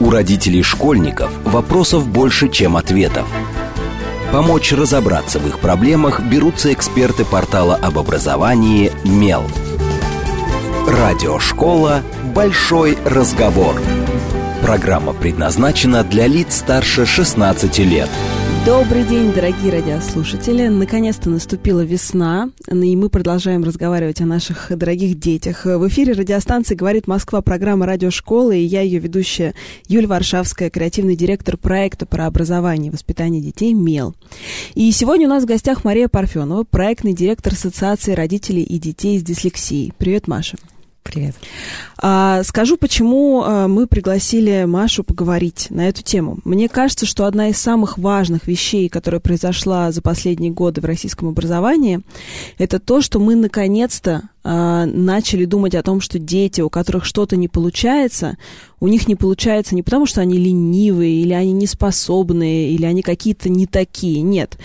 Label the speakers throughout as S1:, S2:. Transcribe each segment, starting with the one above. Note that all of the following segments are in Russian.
S1: У родителей школьников вопросов больше, чем ответов. Помочь разобраться в их проблемах берутся эксперты портала об образовании «Мел». Радиошкола «Большой разговор». Программа предназначена для лиц старше 16 лет.
S2: Добрый день, дорогие радиослушатели. Наконец-то наступила весна, и мы продолжаем разговаривать о наших дорогих детях. В эфире радиостанции «Говорит Москва» программа «Радиошкола», и я ее ведущая Юлия Варшавская, креативный директор проекта про образование и воспитание детей «МЕЛ». И сегодня у нас в гостях Мария Парфенова, проектный директор Ассоциации родителей и детей с дислексией. Привет, Маша.
S3: Привет.
S2: А, скажу, почему а, мы пригласили Машу поговорить на эту тему. Мне кажется, что одна из самых важных вещей, которая произошла за последние годы в российском образовании, это то, что мы наконец-то а, начали думать о том, что дети, у которых что-то не получается, у них не получается не потому, что они ленивые, или они неспособные, или они какие-то не такие. Нет.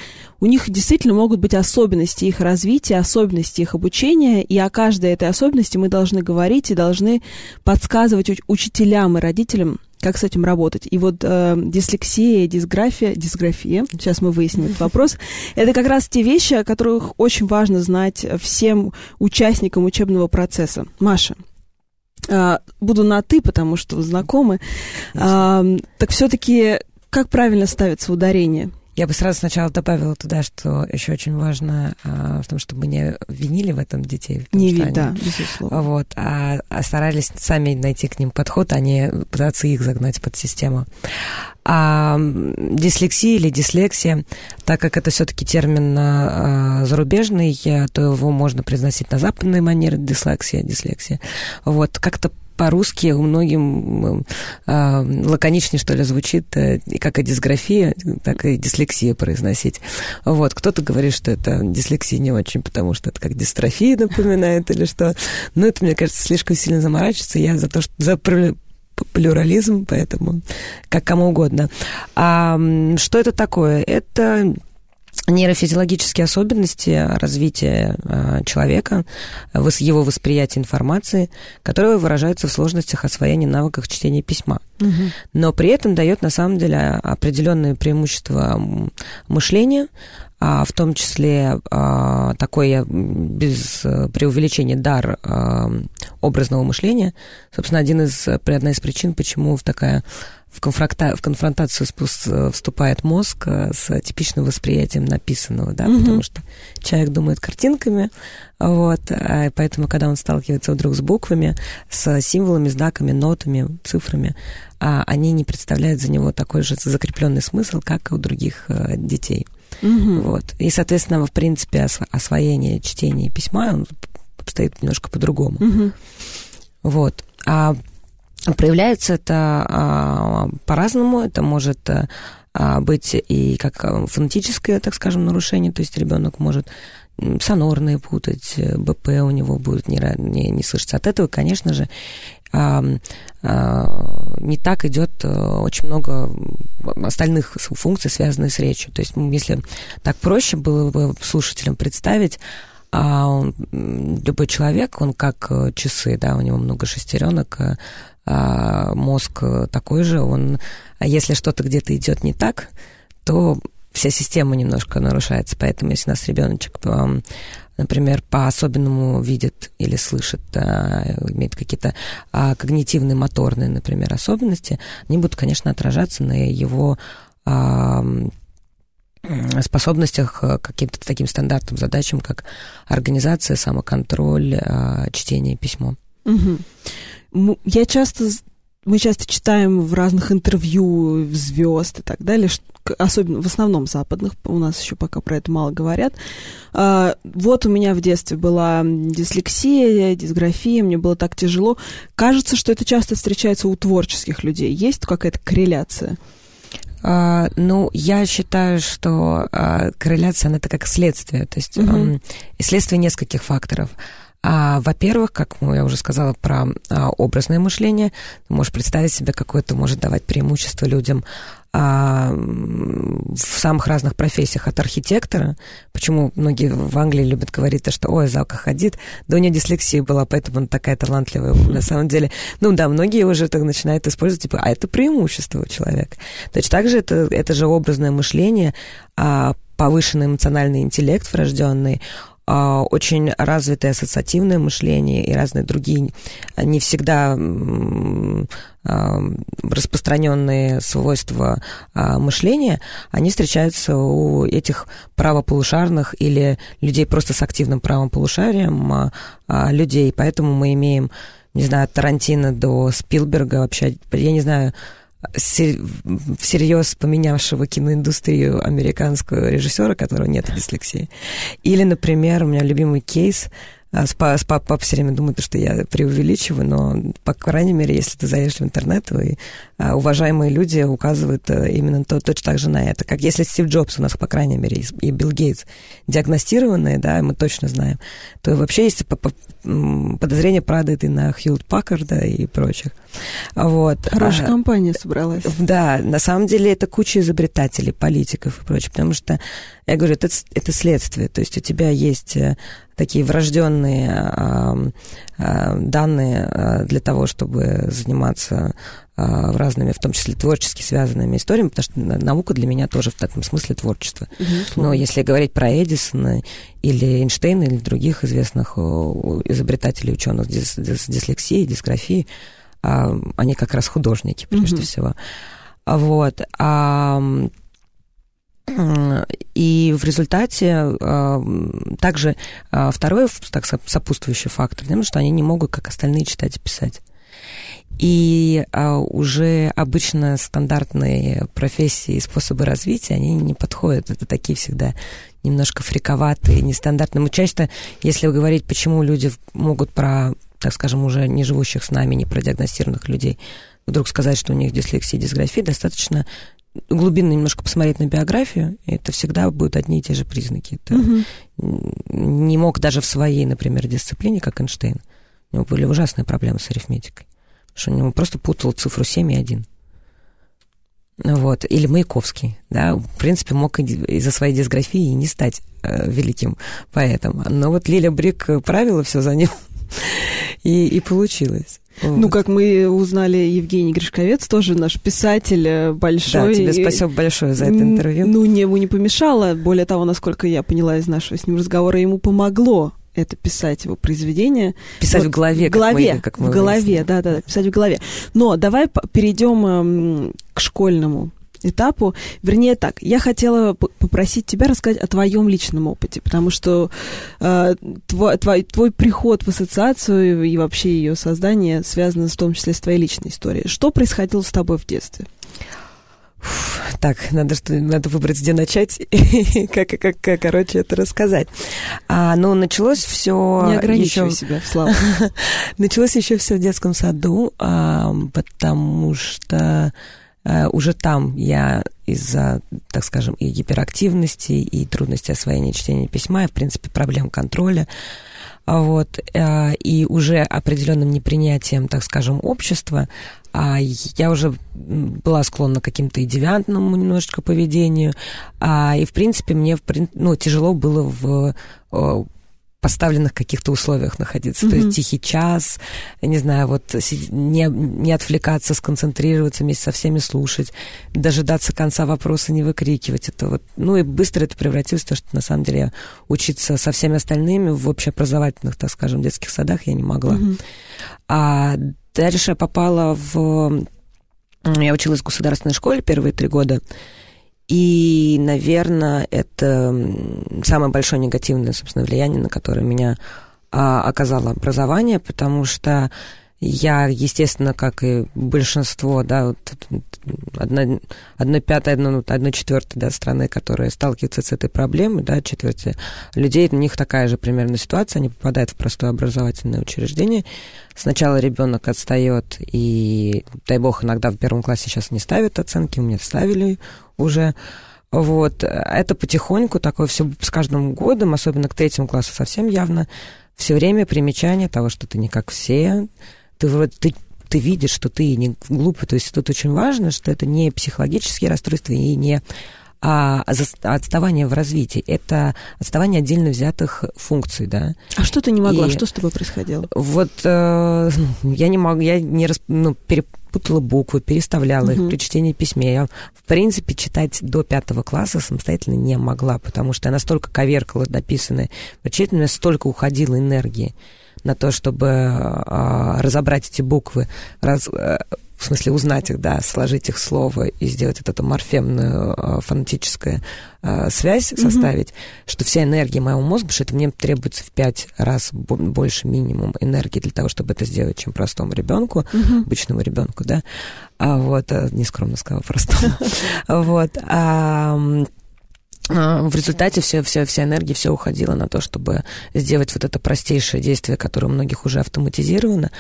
S2: У них действительно могут быть особенности их развития, особенности их обучения, и о каждой этой особенности мы должны говорить и должны подсказывать учителям и родителям, как с этим работать. И вот э, дислексия, дисграфия, дисграфия, сейчас мы выясним этот вопрос, это как раз те вещи, о которых очень важно знать всем участникам учебного процесса. Маша, э, буду на «ты», потому что знакомы. Э, так все-таки как правильно ставится ударение?
S3: Я бы сразу сначала добавила туда, что еще очень важно а, в том, чтобы не винили в этом детей.
S2: Не
S3: винили,
S2: да, безусловно.
S3: Вот, а, а старались сами найти к ним подход, а не пытаться их загнать под систему. А дислексия или дислексия, так как это все-таки термин а, зарубежный, то его можно произносить на западной манере дислексия, дислексия. Вот, как-то по-русски у многим э, лаконичнее, что ли, звучит, э, как и дисграфия, так и дислексия произносить. Вот, кто-то говорит, что это дислексия не очень, потому что это как дистрофия напоминает или что. Но это, мне кажется, слишком сильно заморачиваться. Я за то, что за плюрализм, поэтому как кому угодно. А что это такое? Это нейрофизиологические особенности развития э, человека, его восприятия информации, которые выражаются в сложностях освоения навыков чтения письма. Угу. Но при этом дает на самом деле определенные преимущества мышления, а в том числе а, такой без преувеличения дар а, образного мышления. Собственно, один из, одна из причин, почему в такая в, конфронта, в конфронтацию вступает мозг э, с типичным восприятием написанного, да, mm-hmm. потому что человек думает картинками, вот, а поэтому, когда он сталкивается вдруг с буквами, с символами, знаками, нотами, цифрами, а они не представляют за него такой же закрепленный смысл, как и у других э, детей. Mm-hmm. Вот. И, соответственно, в принципе, освоение чтения и письма он обстоит немножко по-другому. Mm-hmm. Вот. А Проявляется это а, по-разному. Это может а, быть и как а, фонетическое, так скажем, нарушение, то есть ребенок может сонорные путать, БП у него будет не, не, не слышаться. От этого, конечно же, а, не так идет очень много остальных функций, связанных с речью. То есть, если так проще было бы слушателям представить, а он, любой человек, он как часы, да, у него много шестеренок, а, мозг такой же, он, а если что-то где-то идет не так, то вся система немножко нарушается. Поэтому если у нас ребеночек, например, по-особенному видит или слышит, имеет какие-то когнитивные, моторные, например, особенности, они будут, конечно, отражаться на его способностях к каким-то таким стандартным задачам, как организация, самоконтроль, чтение, письмо.
S2: Угу я часто мы часто читаем в разных интервью звезд и так далее, особенно в основном западных, у нас еще пока про это мало говорят. А, вот у меня в детстве была дислексия, дисграфия, мне было так тяжело. Кажется, что это часто встречается у творческих людей. Есть какая-то корреляция?
S3: Uh, ну, я считаю, что uh, корреляция, она это как следствие, то есть um, следствие нескольких факторов. А, во-первых, как я уже сказала про а, образное мышление, ты можешь представить себе, какое это может давать преимущество людям а, в самых разных профессиях, от архитектора, почему многие в Англии любят говорить, то, что, ой, Залка ходит, да у нее дислексия была, поэтому она такая талантливая. На самом деле, ну да, многие уже так начинают использовать, типа, а это преимущество у человека. Точно так же это, это же образное мышление, повышенный эмоциональный интеллект врожденный, очень развитое ассоциативное мышление и разные другие не всегда а, распространенные свойства а, мышления, они встречаются у этих правополушарных или людей просто с активным правым полушарием людей. Поэтому мы имеем, не знаю, от Тарантино до Спилберга вообще, я не знаю, всерьез поменявшего киноиндустрию американского режиссера, которого нет дислексии. Или, например, у меня любимый кейс а, с папа все время думает, что я преувеличиваю, но, по крайней мере, если ты заедешь в интернет, и а, уважаемые люди указывают э, именно то, точно так же на это. Как если Стив Джобс у нас, по крайней мере, и Билл Гейтс диагностированные, да, мы точно знаем, то вообще есть подозрение падает и на Хьюлд Паккарда и прочих. Вот.
S2: Хорошая а, компания собралась.
S3: Да, на самом деле это куча изобретателей, политиков и прочее, потому что, я говорю, это, это следствие, то есть у тебя есть э, такие врожденные э, э, данные для того, чтобы заниматься разными, в том числе творчески связанными историями, потому что наука для меня тоже в этом смысле творчество. Но если говорить про Эдисона или Эйнштейна или других известных изобретателей, ученых с дислексией, дисграфией, они как раз художники, прежде угу. всего. Вот. А, и в результате также второй так, сопутствующий фактор, потому что они не могут, как остальные, читать и писать. И а, уже обычно стандартные профессии и способы развития, они не подходят. Это такие всегда немножко фриковатые, нестандартные. Мы часто, если говорить, почему люди могут про, так скажем, уже не живущих с нами, не продиагностированных людей, вдруг сказать, что у них дислексия и дисграфия, достаточно глубинно немножко посмотреть на биографию, и это всегда будут одни и те же признаки. Это угу. не мог даже в своей, например, дисциплине, как Эйнштейн. У него были ужасные проблемы с арифметикой. Что него просто путал цифру 7 и 1. Вот. Или Маяковский, да, в принципе, мог из-за своей дисграфии не стать э, великим поэтом. Но вот Лиля Брик правила все за ним, и, и получилось.
S2: Вот. Ну, как мы узнали, Евгений Гришковец тоже наш писатель э, большой.
S3: Да, тебе спасибо большое за это интервью.
S2: Ну, не, ему не помешало. Более того, насколько я поняла из нашего с ним разговора, ему помогло это писать его произведение.
S3: Писать вот, в голове,
S2: в голове,
S3: как мы, как мы
S2: в голове, да, да, писать в голове. Но давай перейдем эм, к школьному этапу. Вернее так, я хотела попросить тебя рассказать о твоем личном опыте, потому что э, твой, твой, твой приход в ассоциацию и вообще ее создание связано в том числе с твоей личной историей. Что происходило с тобой в детстве?
S3: Так, надо, что, надо выбрать, где начать и как, как, как, короче, это рассказать. А, ну, началось все...
S2: Не ограничивай еще... себя, Слава.
S3: началось еще все в детском саду, а, потому что а, уже там я из-за, так скажем, и гиперактивности, и трудности освоения чтения письма, и, в принципе, проблем контроля, вот, а, и уже определенным непринятием, так скажем, общества, а я уже была склонна к каким-то и девиантному немножечко поведению, а, и, в принципе, мне ну, тяжело было в поставленных каких-то условиях находиться. Mm-hmm. То есть тихий час, не знаю, вот не, не отвлекаться, сконцентрироваться, вместе со всеми слушать, дожидаться конца вопроса, не выкрикивать. Это вот, ну и быстро это превратилось в то, что на самом деле я учиться со всеми остальными в общеобразовательных, так скажем, детских садах я не могла. Mm-hmm. А дальше я попала в... Я училась в государственной школе первые три года. И, наверное, это самое большое негативное, собственно, влияние, на которое меня а, оказало образование, потому что я, естественно, как и большинство, да, вот, одна, одна пятая, одна, одна четвертая да, страны, которые сталкиваются с этой проблемой, да, четверти людей, у них такая же примерно ситуация, они попадают в простое образовательное учреждение. Сначала ребенок отстает, и, дай бог, иногда в первом классе сейчас не ставят оценки, у меня ставили уже. Вот. Это потихоньку такое все с каждым годом, особенно к третьему классу совсем явно, все время примечание того, что ты не как все, ты вроде ты ты видишь, что ты не глупый. То есть тут очень важно, что это не психологические расстройства и не а отставание в развитии. Это отставание отдельно взятых функций, да.
S2: А что ты не могла? И что с тобой происходило?
S3: Вот э, я не могу, я не расп... ну, перепутала буквы, переставляла угу. их при чтении письме. Я, в принципе, читать до пятого класса самостоятельно не могла, потому что я настолько коверкала написанное. Прочитать у меня столько уходило энергии на то, чтобы э, разобрать эти буквы, раз, э, в смысле узнать их, да, сложить их слово и сделать вот эту морфемную э, фонетическую э, связь mm-hmm. составить, что вся энергия моего мозга, что это мне требуется в пять раз больше минимум энергии для того, чтобы это сделать, чем простому ребенку, mm-hmm. обычному ребенку, да, а вот, э, нескромно сказала, простому, вот, в результате все, все, вся энергия, все уходила на то, чтобы сделать вот это простейшее действие, которое у многих уже автоматизировано,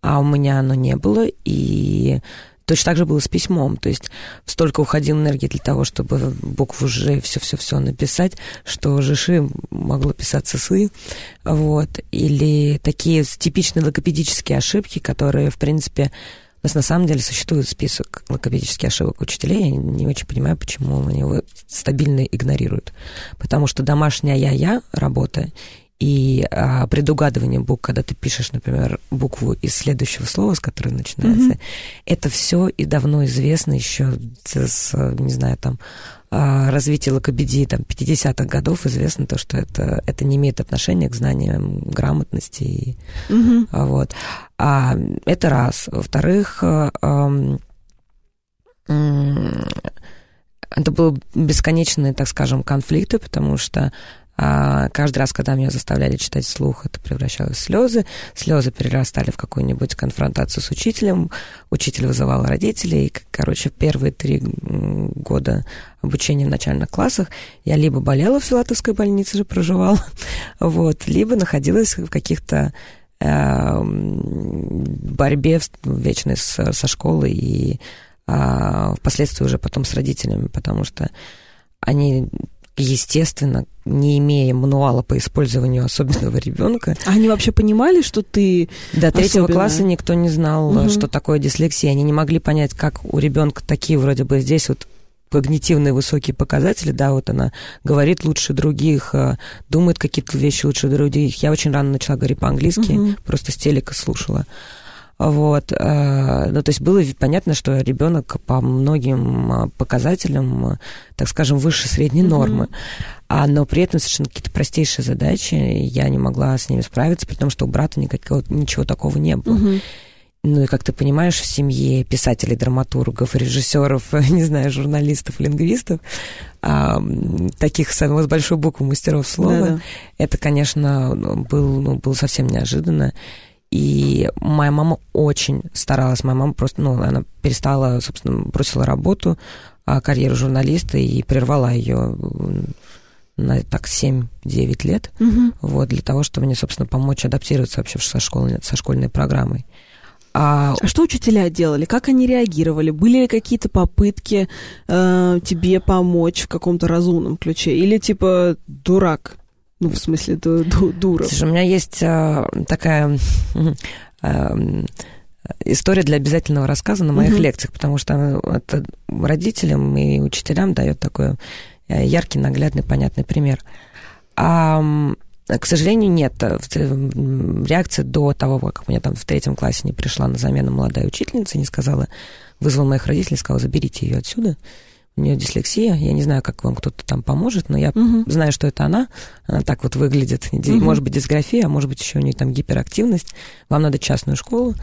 S3: а у меня оно не было, и точно так же было с письмом, то есть столько уходило энергии для того, чтобы букву «Ж» все-все-все написать, что «Жиши» могло писаться «сы», вот, или такие типичные логопедические ошибки, которые, в принципе, у нас на самом деле существует список логопедических ошибок учителей. Я не очень понимаю, почему они его стабильно игнорируют. Потому что домашняя я-я работа и а, предугадывание букв, когда ты пишешь, например, букву из следующего слова, с которой начинается, mm-hmm. это все и давно известно еще с, не знаю, там, а, развития логопедии там, 50-х годов известно то, что это, это не имеет отношения к знаниям грамотности. И, mm-hmm. вот. а, это раз. Во-вторых, а, это были бесконечные, так скажем, конфликты, потому что а каждый раз, когда меня заставляли читать вслух, это превращалось в слезы. Слезы перерастали в какую-нибудь конфронтацию с учителем. Учитель вызывал родителей. И, короче, первые три года обучения в начальных классах я либо болела в Филатовской больнице, же проживала, вот, либо находилась в каких-то э, борьбе вечной со школой и э, впоследствии уже потом с родителями, потому что они естественно, не имея мануала по использованию особенного ребенка.
S2: А они вообще понимали, что ты
S3: До третьего особенная? класса никто не знал, угу. что такое дислексия. Они не могли понять, как у ребенка такие вроде бы здесь вот когнитивные высокие показатели, да, вот она говорит лучше других, э, думает какие-то вещи лучше других. Я очень рано начала говорить по-английски, угу. просто с телека слушала. Вот. Э, ну, то есть было понятно, что ребенок по многим э, показателям, так скажем, выше средней нормы. А, но при этом совершенно какие-то простейшие задачи я не могла с ними справиться, при том, что у брата никакого, ничего такого не было. Mm-hmm. Ну и, как ты понимаешь, в семье писателей, драматургов, режиссеров, не знаю, журналистов, лингвистов, а, таких с большой буквы мастеров слова, Да-да. это, конечно, был, ну, было совсем неожиданно. И моя мама очень старалась. Моя мама просто, ну, она перестала, собственно, бросила работу, а, карьеру журналиста и прервала ее на так 7-9 лет, угу. вот, для того, чтобы мне, собственно, помочь адаптироваться вообще со, школьной, со школьной программой.
S2: А... а что учителя делали? Как они реагировали? Были ли какие-то попытки э, тебе помочь в каком-то разумном ключе? Или типа дурак? Ну, в смысле, ду ду дура.
S3: Слушай, у меня есть э, такая э, история для обязательного рассказа на моих угу. лекциях, потому что это родителям и учителям дает такой э, яркий, наглядный, понятный пример. А, к сожалению, нет. Реакция до того, как мне там в третьем классе не пришла на замену молодая учительница, не сказала, вызвал моих родителей, сказал, заберите ее отсюда у нее дислексия, я не знаю, как вам кто-то там поможет, но я угу. знаю, что это она, она так вот выглядит, угу. может быть дисграфия, а может быть еще у нее там гиперактивность, вам надо частную школу.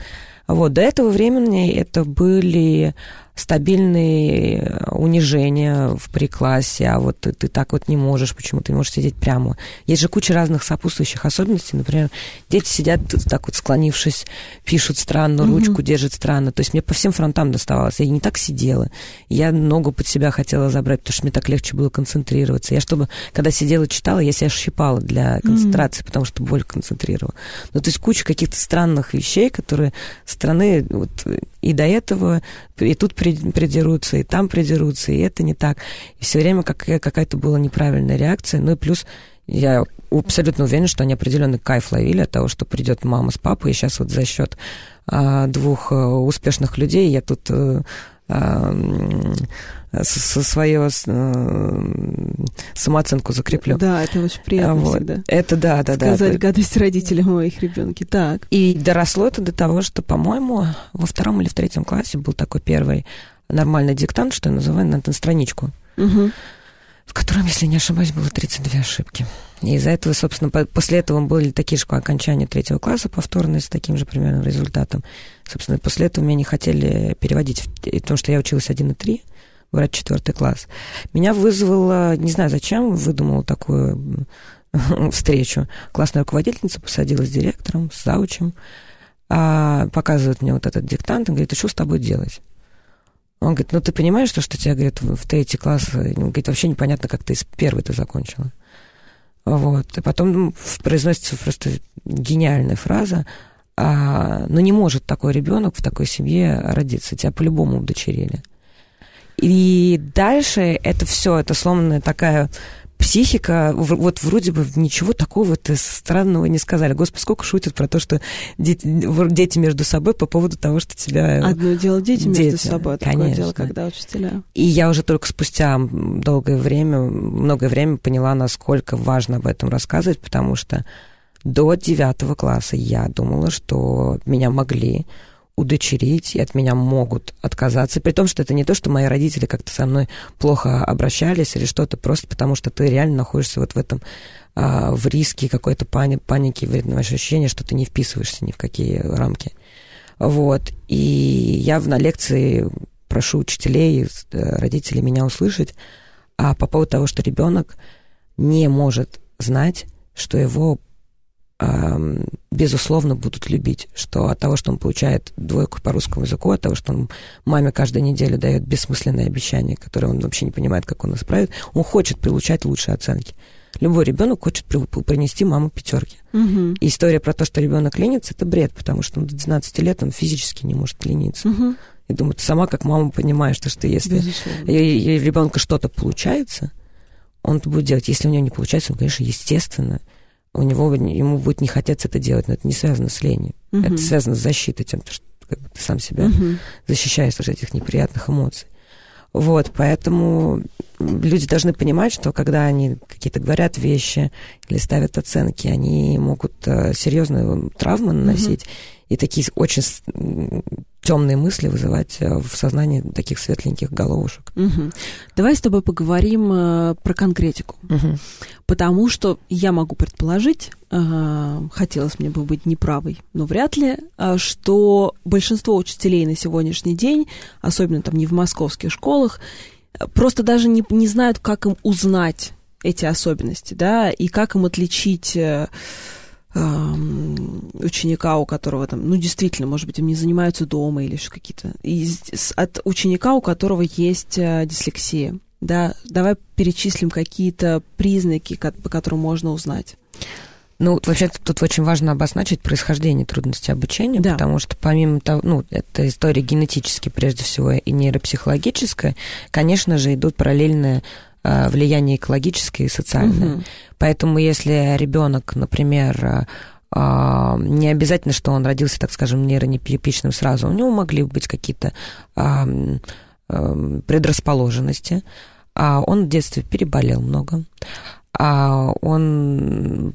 S3: Вот, до этого времени это были стабильные э, унижения в приклассе, а вот ты, ты так вот не можешь, почему ты не можешь сидеть прямо. Есть же куча разных сопутствующих особенностей. Например, дети сидят так вот склонившись, пишут странно, угу. ручку держат странно. То есть мне по всем фронтам доставалось. Я не так сидела. Я ногу под себя хотела забрать, потому что мне так легче было концентрироваться. Я чтобы, когда сидела, читала, я себя щипала для концентрации, угу. потому что боль концентрировала. Ну, то есть куча каких-то странных вещей, которые страны вот, и до этого, и тут придерутся, и там придерутся, и это не так. И все время какая- какая-то была неправильная реакция. Ну и плюс Я абсолютно уверена, что они определенный кайф ловили от того, что придет мама с папой, и сейчас вот за счет а, двух а, успешных людей я тут а, со свою э, самооценку закреплю.
S2: Да, это очень приятно вот. всегда.
S3: Это да, да,
S2: да. Сказать
S3: да.
S2: гадость родителям о их ребенке. Так.
S3: И доросло это до того, что, по-моему, во втором или в третьем классе был такой первый нормальный диктант, что я называю на страничку. Угу в котором, если не ошибаюсь, было 32 ошибки. И из-за этого, собственно, после этого были такие же окончания третьего класса повторные с таким же примерным результатом. Собственно, после этого меня не хотели переводить, потому что я училась 1 и 3, брать четвертый класс. Меня вызвало, не знаю зачем, выдумала такую встречу. Классная руководительница посадила с директором, с заучем, а показывает мне вот этот диктант, и говорит, а что с тобой делать? Он говорит, ну ты понимаешь, что, что тебя, говорит, в третий класс, он говорит, вообще непонятно, как ты из первой ты закончила. Вот. И потом ну, произносится просто гениальная фраза, а, ну не может такой ребенок в такой семье родиться, тебя по-любому удочерили. И дальше это все, это сломанная такая психика, вот вроде бы ничего такого-то странного не сказали. Господи, сколько шутят про то, что дети, дети между собой по поводу того, что тебя...
S2: Одно дело дети, дети. между собой, а другое Конечно. дело, когда учителя.
S3: И я уже только спустя долгое время, многое время поняла, насколько важно об этом рассказывать, потому что до девятого класса я думала, что меня могли удочерить, и от меня могут отказаться, при том, что это не то, что мои родители как-то со мной плохо обращались или что-то, просто потому что ты реально находишься вот в этом, а, в риске какой-то пани, паники, вредного ощущения, что ты не вписываешься ни в какие рамки. Вот. И я на лекции прошу учителей, э, родителей меня услышать а по поводу того, что ребенок не может знать, что его безусловно, будут любить, что от того, что он получает двойку по русскому языку, от того, что он маме каждую неделю дает бессмысленные обещания, которые он вообще не понимает, как он исправит, он хочет получать лучшие оценки. Любой ребенок хочет принести маму пятерки. Угу. И история про то, что ребенок ленится, это бред, потому что он до 12 лет он физически не может лениться. Угу. И думаю, ты сама как мама понимаешь, что, что если ребенка что-то получается, он это будет делать. Если у него не получается, он, конечно, естественно, у него ему будет не хотеться это делать, но это не связано с ленью. Угу. Это связано с защитой, тем, что как бы, ты сам себя угу. защищаешь от этих неприятных эмоций. Вот, поэтому люди должны понимать, что когда они какие-то говорят вещи или ставят оценки, они могут э, серьезные травмы наносить. Угу и такие очень темные мысли вызывать э, в сознании таких светленьких головушек.
S2: Угу. Давай с тобой поговорим э, про конкретику. Угу. Потому что я могу предположить, э, хотелось мне бы быть неправой, но вряд ли, э, что большинство учителей на сегодняшний день, особенно там не в московских школах, просто даже не, не знают, как им узнать эти особенности, да, и как им отличить... Э, ученика, у которого там, ну, действительно, может быть, им не занимаются дома или еще какие-то, от ученика, у которого есть э, дислексия. Да, давай перечислим какие-то признаки, по которым можно узнать.
S3: Ну, вообще тут очень важно обозначить происхождение трудностей обучения, да. потому что помимо того, ну, это история генетически прежде всего и нейропсихологическая, конечно же, идут параллельные Э, влияние экологическое и социальное. Угу. Поэтому если ребенок, например, э, э, не обязательно, что он родился, так скажем, нейронепипичным сразу, у него могли быть какие-то предрасположенности, а он в детстве переболел много, а он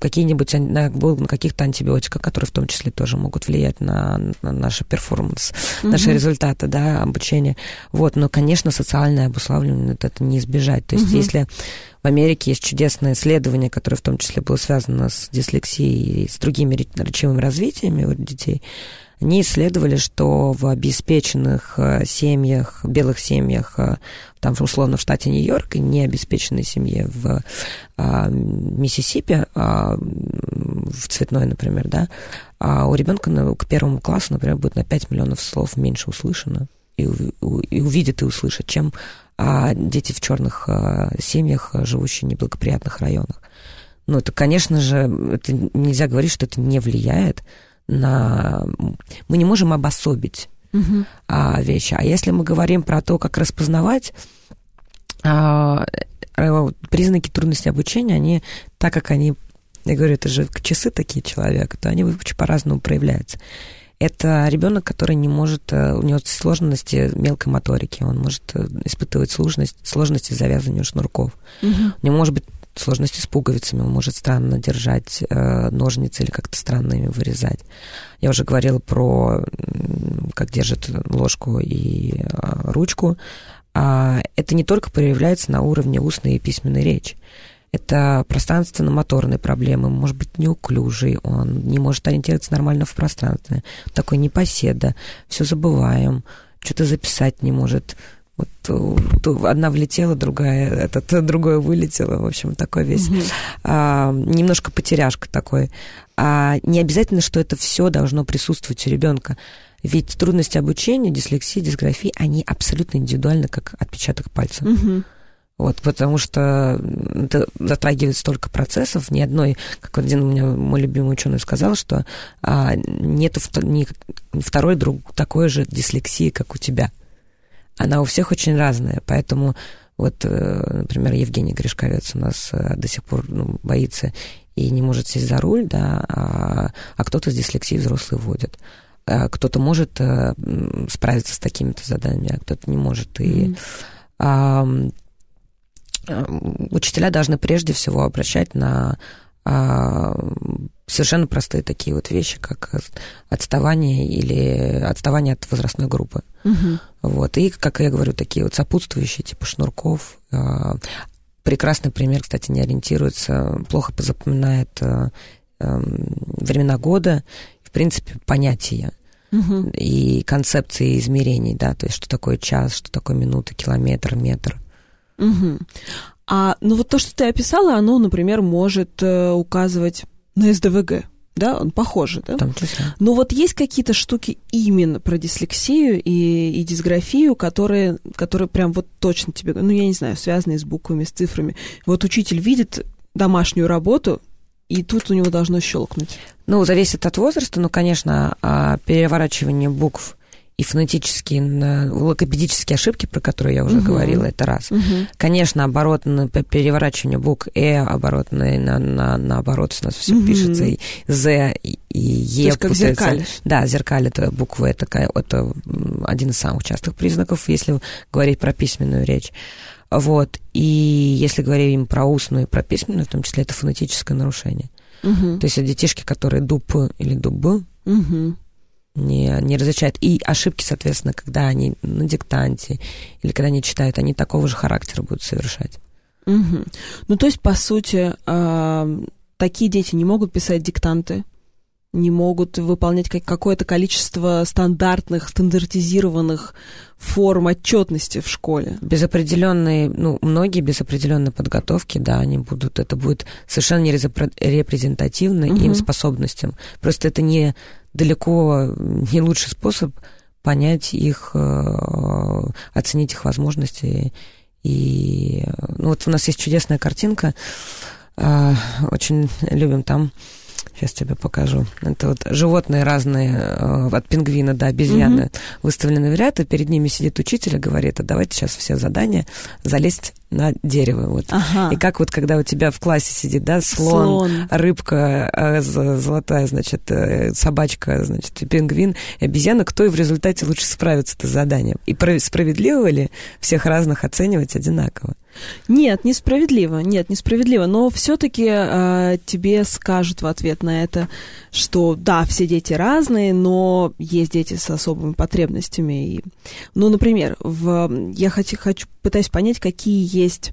S3: какие-нибудь был на каких-то антибиотиках, которые в том числе тоже могут влиять на, на наш перформанс, mm-hmm. наши результаты, да, обучения. Вот, но, конечно, социальное обуславливание это, не избежать. То есть, mm-hmm. если в Америке есть чудесное исследование, которое в том числе было связано с дислексией и с другими речевыми развитиями у детей, они исследовали, что в обеспеченных э, семьях, белых семьях, э, там, условно, в штате Нью-Йорк, и необеспеченной семье в а, Миссисипи, а, в цветной, например, да, а у ребенка на, к первому классу, например, будет на 5 миллионов слов меньше услышано и, и увидит и услышит, чем а, дети в черных а, семьях, живущие в неблагоприятных районах. Ну, это, конечно же, это нельзя говорить, что это не влияет на... Мы не можем обособить угу. а, вещи. А если мы говорим про то, как распознавать, а, признаки трудности обучения, они, так как они, я говорю, это же часы такие человека, то они очень по-разному проявляются. Это ребенок, который не может, э, у него сложности мелкой моторики, он может э, испытывать сложность, сложности завязывания шнурков. Угу. У него может быть сложности с пуговицами, он может странно держать э, ножницы или как-то странно ими вырезать. Я уже говорила про как держит ложку и э, ручку. А это не только проявляется на уровне устной и письменной речи. Это пространственно-моторные проблемы, может быть неуклюжий, он не может ориентироваться нормально в пространстве, такой непоседа, все забываем, что-то записать не может. Вот э, одна влетела, другая, этот, другое вылетело, в общем, такой весь. Угу. А, немножко потеряшка такой. А не обязательно, что это все должно присутствовать у ребенка. Ведь трудности обучения, дислексия, дисграфия, они абсолютно индивидуальны, как отпечаток пальца. Угу. Вот, потому что это затрагивает столько процессов. Ни одной, как один у меня мой любимый ученый сказал, что а, нету ни, второй друг такой же дислексии, как у тебя. Она у всех очень разная, поэтому вот, э, например, Евгений Гришковец у нас э, до сих пор ну, боится и не может сесть за руль, да, а, а кто-то с дислексией взрослый водит. А кто-то может а, справиться с такими-то заданиями, а кто-то не может. И mm-hmm. а, учителя должны прежде всего обращать на а, совершенно простые такие вот вещи, как отставание или отставание от возрастной группы. Угу. Вот. И, как я говорю, такие вот сопутствующие, типа шнурков. А, прекрасный пример, кстати, не ориентируется, плохо запоминает а, времена года, в принципе, понятия угу. и концепции измерений, да, то есть что такое час, что такое минута, километр, метр.
S2: Угу. А ну вот то, что ты описала, оно, например, может э, указывать на СДВГ. Да, он похоже, да?
S3: Там числе.
S2: Но вот есть какие-то штуки именно про дислексию и, и дисграфию, которые, которые прям вот точно тебе, ну, я не знаю, связанные с буквами, с цифрами. Вот учитель видит домашнюю работу, и тут у него должно щелкнуть.
S3: Ну, зависит от возраста, но, конечно, а, переворачивание букв и фонетические, логопедические ошибки, про которые я уже угу. говорила, это раз. Угу. Конечно, оборот на переворачивание букв «э», оборот на, на, на, наоборот, у нас все угу. пишется, и «з», и «е». То
S2: есть как зеркаль.
S3: Да, зеркаль это буквы, это, это один из самых частых признаков, если говорить про письменную речь. Вот. И если говорим про устную и про письменную, в том числе, это фонетическое нарушение. Угу. То есть детишки, которые дуб или дуб, угу не, не различают. И ошибки, соответственно, когда они на диктанте или когда они читают, они такого же характера будут совершать.
S2: Угу. Ну, то есть, по сути, э, такие дети не могут писать диктанты, не могут выполнять какое-то количество стандартных, стандартизированных форм отчетности в школе.
S3: Без определенной, ну, многие без определенной подготовки, да, они будут, это будет совершенно не репрезентативно угу. им способностям. Просто это не далеко не лучший способ понять их, э, оценить их возможности. И ну, вот у нас есть чудесная картинка, э, очень любим там Сейчас тебе покажу. Это вот животные разные, э, от пингвина до обезьяны, угу. выставлены в ряд, и перед ними сидит учитель и говорит, а давайте сейчас все задания залезть на дерево. Вот. Ага. И как вот, когда у тебя в классе сидит, да, слон, слон. рыбка э, золотая, значит, э, собачка, значит, пингвин, и обезьяна, кто и в результате лучше справится с заданием? И справедливо ли всех разных оценивать одинаково?
S2: Нет, несправедливо, нет, несправедливо. Но все-таки э, тебе скажут в ответ на это, что да, все дети разные, но есть дети с особыми потребностями. И, ну, например, в, я хочу, хочу, пытаюсь понять, какие есть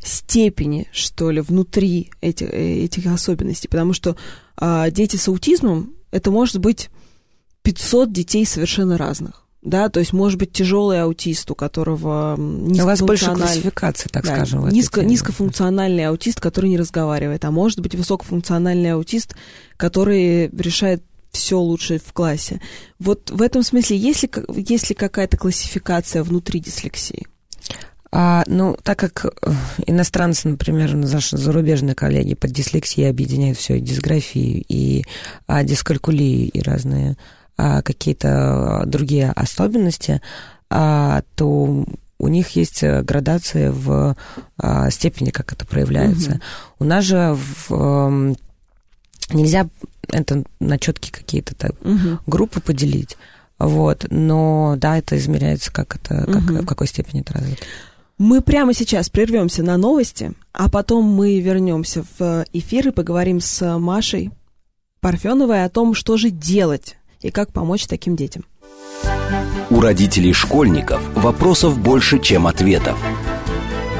S2: степени, что ли, внутри этих, этих особенностей. Потому что э, дети с аутизмом, это может быть 500 детей совершенно разных да, то есть может быть тяжелый аутист, у которого
S3: у вас больше классификации, так да, скажем.
S2: Низко, низкофункциональный аутист, который не разговаривает, а может быть высокофункциональный аутист, который решает все лучше в классе. Вот в этом смысле есть ли, есть ли какая-то классификация внутри дислексии?
S3: А, ну, так как э, иностранцы, например, наши зарубежные коллеги под дислексией объединяют все и дисграфию, и а, дискалькулию, и разные какие-то другие особенности, а, то у них есть градация в степени, как это проявляется. Угу. У нас же в, нельзя это на четкие какие-то угу. группы поделить. Вот, но да, это измеряется, как это, как, угу. в какой степени это развито.
S2: Мы прямо сейчас прервемся на новости, а потом мы вернемся в эфир и поговорим с Машей Парфеновой о том, что же делать и как помочь таким детям.
S1: У родителей школьников вопросов больше, чем ответов.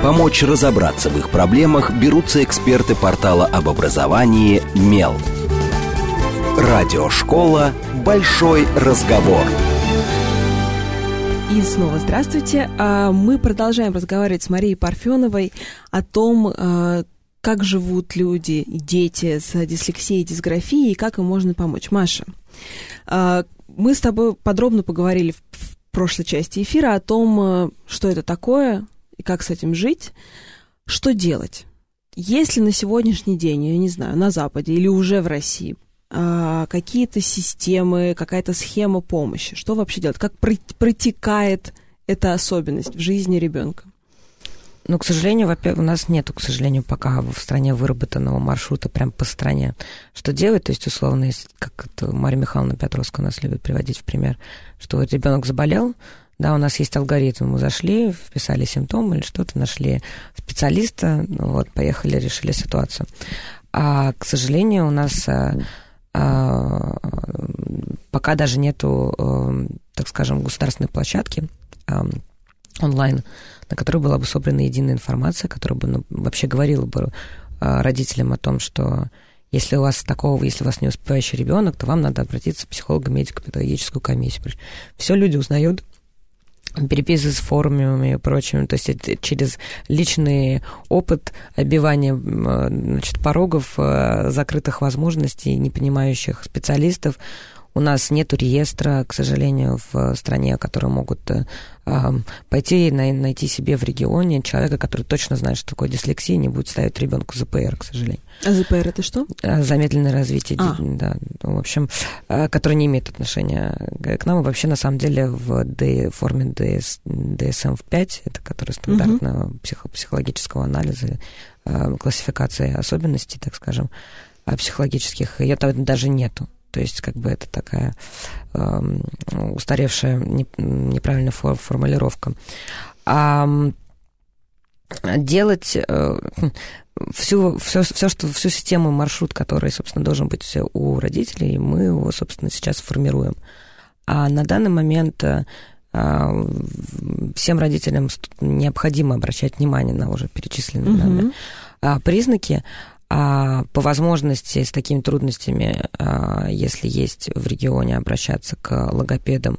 S1: Помочь разобраться в их проблемах берутся эксперты портала об образовании «Мел». Радиошкола «Большой разговор».
S2: И снова здравствуйте. А, мы продолжаем разговаривать с Марией Парфеновой о том, а, как живут люди дети с дислексией и дисграфией, и как им можно помочь. Маша, мы с тобой подробно поговорили в прошлой части эфира о том, что это такое и как с этим жить, что делать. Если на сегодняшний день, я не знаю, на Западе или уже в России а, какие-то системы, какая-то схема помощи? Что вообще делать? Как протекает эта особенность в жизни ребенка?
S3: Ну, к сожалению, у нас нету, к сожалению, пока в стране выработанного маршрута прям по стране. Что делать? То есть, условно, если, как это Мария Михайловна Петровская у нас любит приводить в пример, что ребенок заболел, да, у нас есть алгоритм, мы зашли, вписали симптомы или что-то, нашли специалиста, ну, вот, поехали, решили ситуацию. А, к сожалению, у нас а, а, пока даже нету, а, так скажем, государственной площадки онлайн, на которой была бы собрана единая информация, которая бы ну, вообще говорила бы родителям о том, что если у вас такого, если у вас не успевающий ребенок, то вам надо обратиться к психологу, медико-педагогическую комиссию. Все люди узнают переписки с форумами и прочим, то есть через личный опыт обивания значит, порогов, э, закрытых возможностей, непонимающих специалистов, у нас нет реестра, к сожалению, в стране, которые могут э, пойти и найти себе в регионе человека, который точно знает, что такое дислексия, не будет ставить ребенку ЗПР, к сожалению.
S2: А ЗПР это что?
S3: Э, замедленное развитие, а. да, в общем, э, который не имеет отношения к нам. И вообще, на самом деле, в D, форме DS, DSM-5, это который стандартного угу. психо психологического анализа, классификации особенностей, так скажем, психологических, ее даже нету. То есть, как бы это такая э, устаревшая, не, неправильная фор, формулировка. А делать э, всю, все, все, что, всю систему, маршрут, который, собственно, должен быть у родителей, мы его, собственно, сейчас формируем. А на данный момент э, всем родителям необходимо обращать внимание на уже перечисленные угу. нами признаки, по возможности с такими трудностями, а, если есть в регионе, обращаться к логопедам,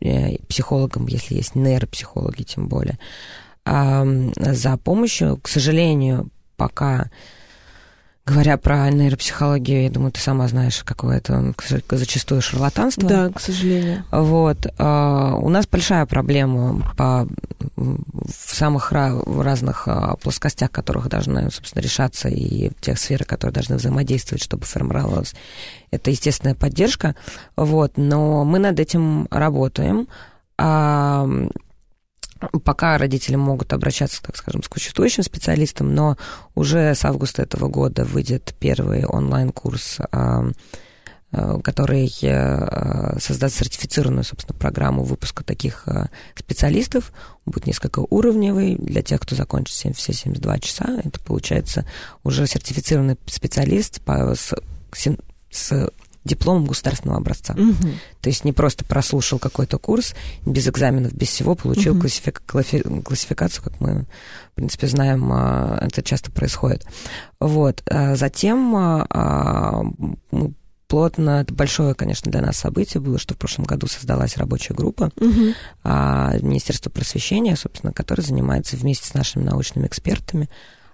S3: э, психологам, если есть нейропсихологи, тем более, а, за помощью. К сожалению, пока Говоря про нейропсихологию, я думаю, ты сама знаешь, какое это зачастую шарлатанство.
S2: Да, к сожалению.
S3: Вот. А, у нас большая проблема по, в самых разных а, плоскостях, которых должны, собственно, решаться, и в тех сферах, которые должны взаимодействовать, чтобы формировалась это естественная поддержка. Вот. Но мы над этим работаем. Пока родители могут обращаться, так скажем, к существующим специалистам, но уже с августа этого года выйдет первый онлайн-курс, а, а, который э, создаст сертифицированную, собственно, программу выпуска таких э, специалистов. Будет несколько уровневый для тех, кто закончит все 72 часа. Это получается уже сертифицированный специалист с, с дипломом государственного образца. Угу. То есть не просто прослушал какой-то курс без экзаменов, без всего, получил угу. классифик, классификацию, как мы, в принципе, знаем, а, это часто происходит. Вот. А затем а, мы плотно. Это большое, конечно, для нас событие было, что в прошлом году создалась рабочая группа угу. Министерства просвещения, собственно, которая занимается вместе с нашими научными экспертами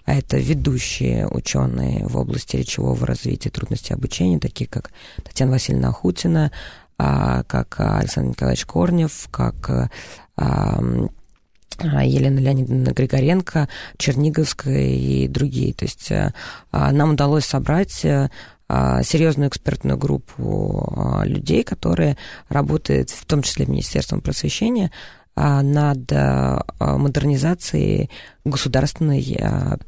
S3: а это ведущие ученые в области речевого развития, трудностей обучения, такие как Татьяна Васильевна Ахутина, а, как Александр Николаевич Корнев, как а, Елена Леонидовна Григоренко, Черниговская и другие. То есть а, нам удалось собрать серьезную экспертную группу людей, которые работают, в том числе Министерством просвещения, а, над а, модернизацией государственной а,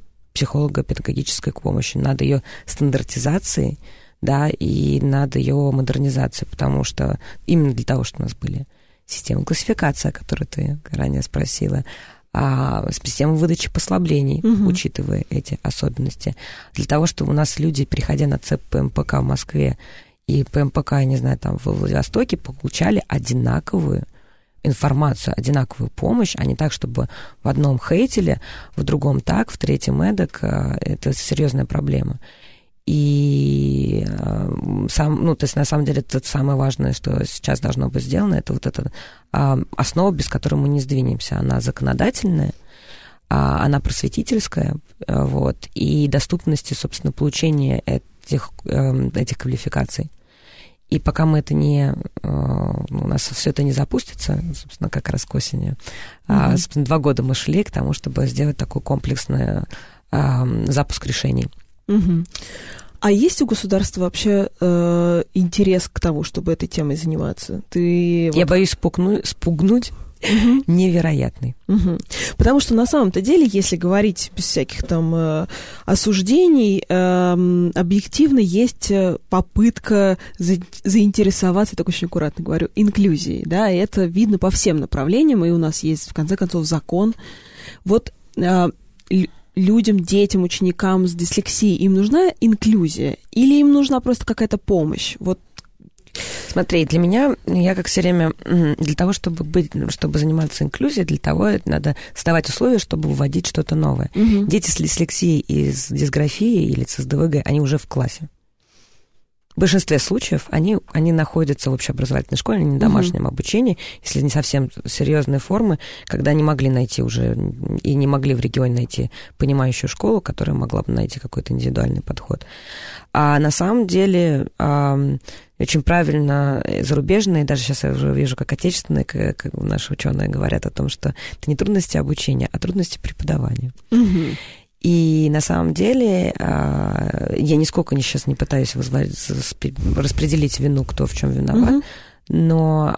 S3: психолого-педагогической помощи, над ее стандартизацией, да, и над ее модернизацией, потому что именно для того, что у нас были системы классификации, о которой ты ранее спросила, а, систему выдачи послаблений, угу. учитывая эти особенности. Для того, чтобы у нас люди, приходя на ЦЕП ПМПК в Москве и ПМПК, я не знаю, там в Владивостоке, получали одинаковую информацию, одинаковую помощь, а не так, чтобы в одном хейтили, в другом так, в третьем эдак. А, это серьезная проблема. И э, сам, ну, то есть на самом деле это самое важное, что сейчас должно быть сделано, это вот эта э, основа, без которой мы не сдвинемся. Она законодательная, э, она просветительская, э, вот, и доступности, собственно, получения этих, э, этих квалификаций. И пока мы это не... Э, у нас все это не запустится, собственно, как раз к осени, mm-hmm. собственно, два года мы шли к тому, чтобы сделать такой комплексный э, запуск решений.
S2: Угу. А есть у государства вообще э, интерес к тому, чтобы этой темой заниматься?
S3: Ты Я вот... боюсь спугну... спугнуть угу. невероятный.
S2: Угу. Потому что на самом-то деле, если говорить без всяких там э, осуждений, э, объективно есть э, попытка за, заинтересоваться, так очень аккуратно говорю, инклюзией, да, и это видно по всем направлениям, и у нас есть, в конце концов, закон. Вот э, людям, детям, ученикам с дислексией, им нужна инклюзия или им нужна просто какая-то помощь? Вот
S3: Смотри, для меня, я как все время, для того, чтобы быть, чтобы заниматься инклюзией, для того надо создавать условия, чтобы вводить что-то новое. Угу. Дети с дислексией и с дисграфией или с СДВГ, они уже в классе. В большинстве случаев они, они находятся в общеобразовательной школе, не на домашнем угу. обучении, если не совсем серьезные формы, когда они могли найти уже и не могли в регионе найти понимающую школу, которая могла бы найти какой-то индивидуальный подход. А на самом деле очень правильно зарубежные, даже сейчас я уже вижу, как отечественные, как наши ученые говорят о том, что это не трудности обучения, а трудности преподавания. Угу. И на самом деле а, я нисколько не сейчас не пытаюсь распределить вину, кто в чем виноват, mm-hmm. но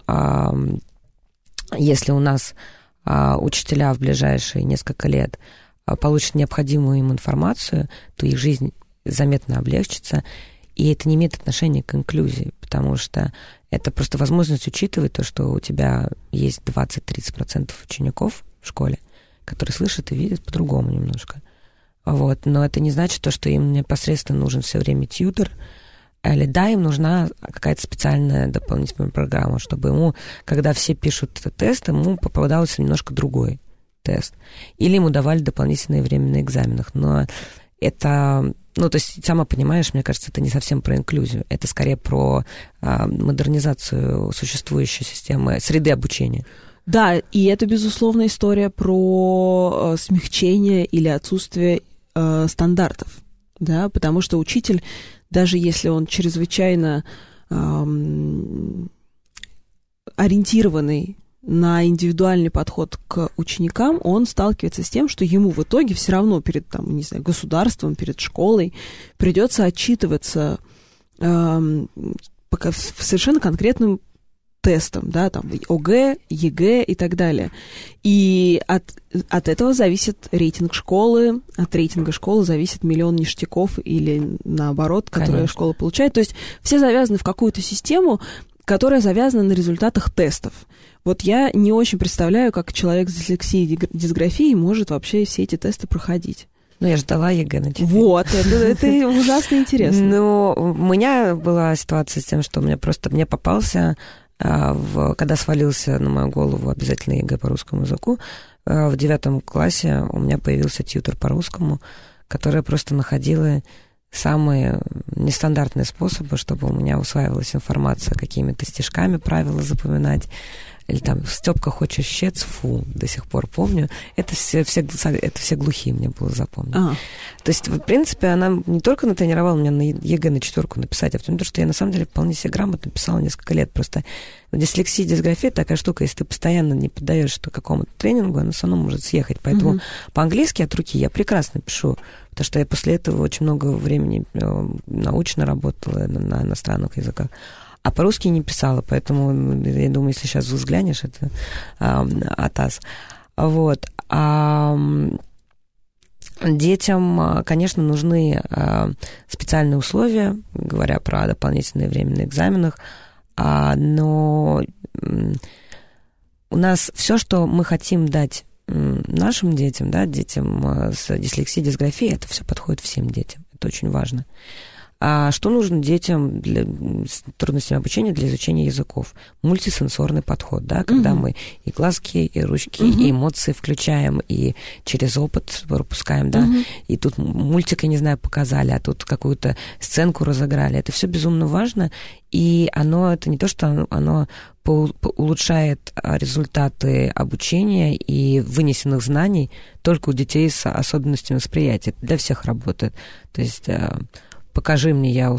S3: если у нас а, учителя в ближайшие несколько лет а, получат необходимую им информацию, то их жизнь заметно облегчится, и это не имеет отношения к инклюзии, потому что это просто возможность учитывать то, что у тебя есть 20-30% учеников в школе, которые слышат и видят по-другому немножко. Вот. Но это не значит то, что им непосредственно нужен все время тьютер, или да, им нужна какая-то специальная дополнительная программа, чтобы ему, когда все пишут тест, ему попадался немножко другой тест. Или ему давали дополнительное время на экзаменах. Но это, ну, то есть, сама понимаешь, мне кажется, это не совсем про инклюзию. Это скорее про а, модернизацию существующей системы, среды обучения.
S2: Да, и это, безусловно, история про э, смягчение или отсутствие э, стандартов, да, потому что учитель, даже если он чрезвычайно э, ориентированный на индивидуальный подход к ученикам, он сталкивается с тем, что ему в итоге все равно перед там, не знаю, государством, перед школой придется отчитываться э, в совершенно конкретном тестам, да, там ОГЭ, ЕГЭ и так далее. И от, от этого зависит рейтинг школы, от рейтинга школы зависит миллион ништяков или наоборот, которые Конечно. школа получает. То есть все завязаны в какую-то систему, которая завязана на результатах тестов. Вот я не очень представляю, как человек с дислексией и дисграфией может вообще все эти тесты проходить.
S3: Ну, я ждала ЕГЭ на 4.
S2: Вот, это, это ужасно интересно.
S3: Ну, у меня была ситуация с тем, что у меня просто мне попался в, когда свалился на мою голову обязательно ЕГЭ по русскому языку, а, в девятом классе у меня появился тьютор по русскому, которая просто находила самые нестандартные способы, чтобы у меня усваивалась информация какими-то стишками, правила запоминать, или там Степка хочешь щец, фу, до сих пор помню. Это все, все, это все глухие мне было запомнить. Ага. То есть, в принципе, она не только натренировала меня на ЕГЭ на четверку написать, а в том, что я на самом деле вполне себе грамотно писала несколько лет. Просто дислексия, дисграфия такая штука, если ты постоянно не поддаешься какому-то тренингу, она все равно может съехать. Поэтому угу. по-английски от руки я прекрасно пишу, потому что я после этого очень много времени э, научно работала на, на иностранных языках. А по-русски не писала, поэтому, я думаю, если сейчас взглянешь, это а, АТАС. Вот. А, детям, конечно, нужны а, специальные условия, говоря про дополнительное время на экзаменах, но у нас все, что мы хотим дать нашим детям, да, детям а, с дислексией, дисграфией, это все подходит всем детям. Это очень важно. А что нужно детям для, с трудностями обучения для изучения языков? Мультисенсорный подход, да, когда угу. мы и глазки, и ручки, угу. и эмоции включаем, и через опыт пропускаем, да. Угу. И тут мультик, я не знаю, показали, а тут какую-то сценку разыграли. Это все безумно важно, и оно, это не то, что оно улучшает а, результаты обучения и вынесенных знаний только у детей с особенностями восприятия. Это для всех работает. То есть а, покажи мне, я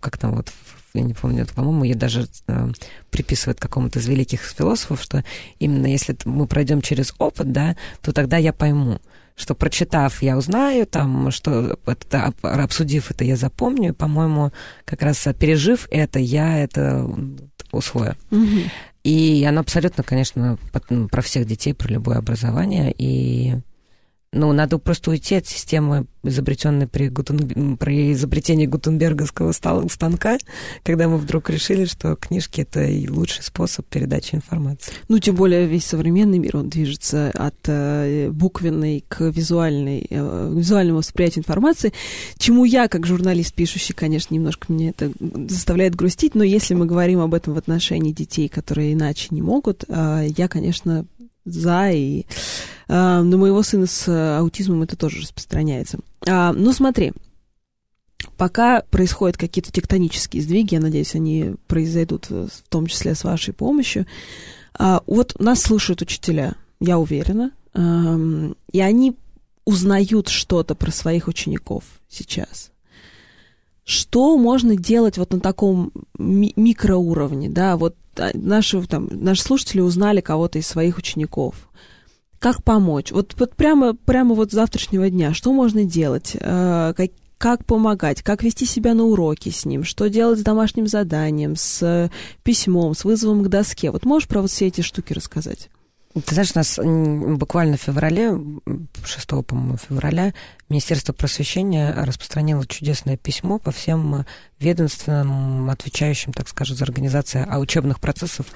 S3: как там вот я не помню, по-моему, ее даже э, приписывают какому-то из великих философов, что именно если мы пройдем через опыт, да, то тогда я пойму, что прочитав, я узнаю, там, что это, обсудив это, я запомню, по-моему, как раз пережив это, я это усвою. Угу. И она абсолютно, конечно, про всех детей, про любое образование, и ну, надо просто уйти от системы, изобретенной при, Гутен... при изобретении гутенберговского станка, когда мы вдруг решили, что книжки — это и лучший способ передачи информации.
S2: Ну, тем более весь современный мир, он движется от э, буквенной к визуальной, э, визуальному восприятию информации, чему я, как журналист пишущий, конечно, немножко мне это заставляет грустить, но если мы говорим об этом в отношении детей, которые иначе не могут, э, я, конечно, за, и э, на моего сына с аутизмом это тоже распространяется. А, ну, смотри, пока происходят какие-то тектонические сдвиги, я надеюсь, они произойдут в том числе с вашей помощью, а, вот нас слушают учителя, я уверена, а, и они узнают что-то про своих учеников сейчас. Что можно делать вот на таком ми- микроуровне, да, вот а, наши, там, наши слушатели узнали кого-то из своих учеников. Как помочь? Вот, вот прямо, прямо вот с завтрашнего дня, что можно делать? Э, как, как помогать, как вести себя на уроке с ним, что делать с домашним заданием, с письмом, с вызовом к доске. Вот можешь про вот все эти штуки рассказать?
S3: Ты знаешь, у нас буквально в феврале, 6, по-моему, февраля, Министерство просвещения распространило чудесное письмо по всем ведомствам, отвечающим, так скажем, за организацию учебных процессов